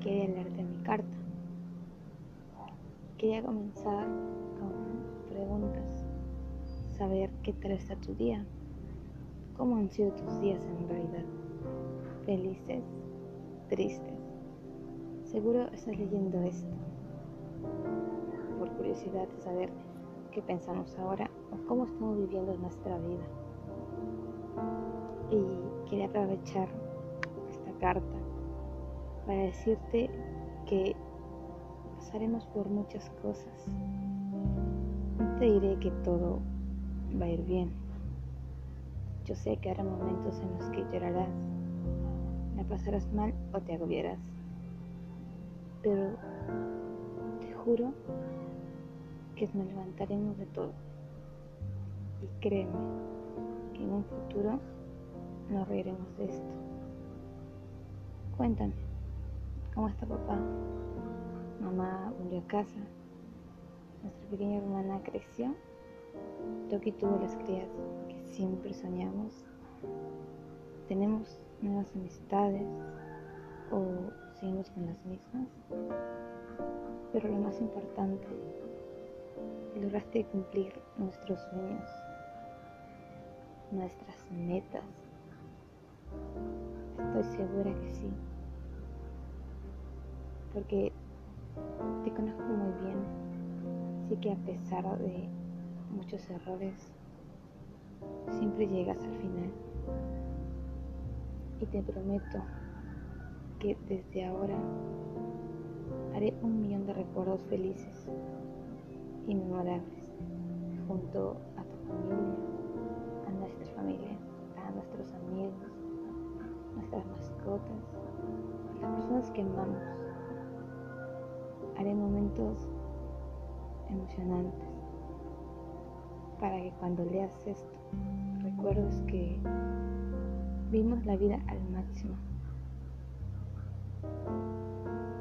quería leerte mi carta. Quería comenzar con preguntas, saber qué tal está tu día, cómo han sido tus días en realidad, felices, tristes. Seguro estás leyendo esto por curiosidad de saber qué pensamos ahora o cómo estamos viviendo nuestra vida. Y quería aprovechar esta carta para decirte que pasaremos por muchas cosas. No te diré que todo va a ir bien. Yo sé que habrá momentos en los que llorarás, la pasarás mal o te agobiarás. Pero te juro que nos levantaremos de todo. Y créeme que en un futuro nos reiremos de esto. Cuéntame, ¿cómo está papá? Mamá volvió a casa. Nuestra pequeña hermana creció. Toki tuvo las crías que siempre soñamos. Tenemos nuevas amistades o seguimos con las mismas. Pero lo más importante, lograste cumplir nuestros sueños, nuestras metas. Estoy segura que sí. Porque te conozco muy bien, así que a pesar de muchos errores, siempre llegas al final. Y te prometo que desde ahora haré un millón de recuerdos felices y memorables junto a tu familia, a nuestra familia, a nuestros amigos, nuestras mascotas, a las personas que amamos haré momentos emocionantes para que cuando leas esto recuerdes que vimos la vida al máximo.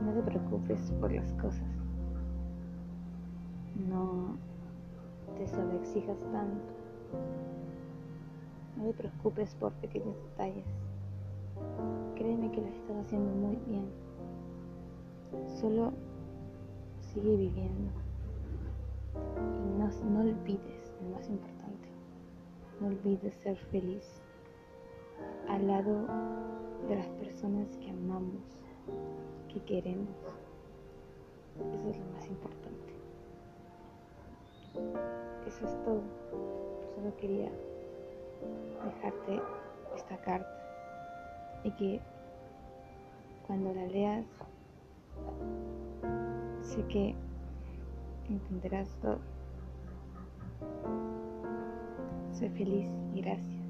No te preocupes por las cosas. No te sobreexijas tanto. No te preocupes por pequeños detalles. Créeme que lo estás haciendo muy bien. Solo sigue viviendo. Y no, no olvides, lo más importante, no olvides ser feliz al lado de las personas que amamos, que queremos. Eso es lo más importante. Eso es todo. Solo quería dejarte esta carta y que cuando la leas Sé que entenderás todo. Sé feliz y gracias.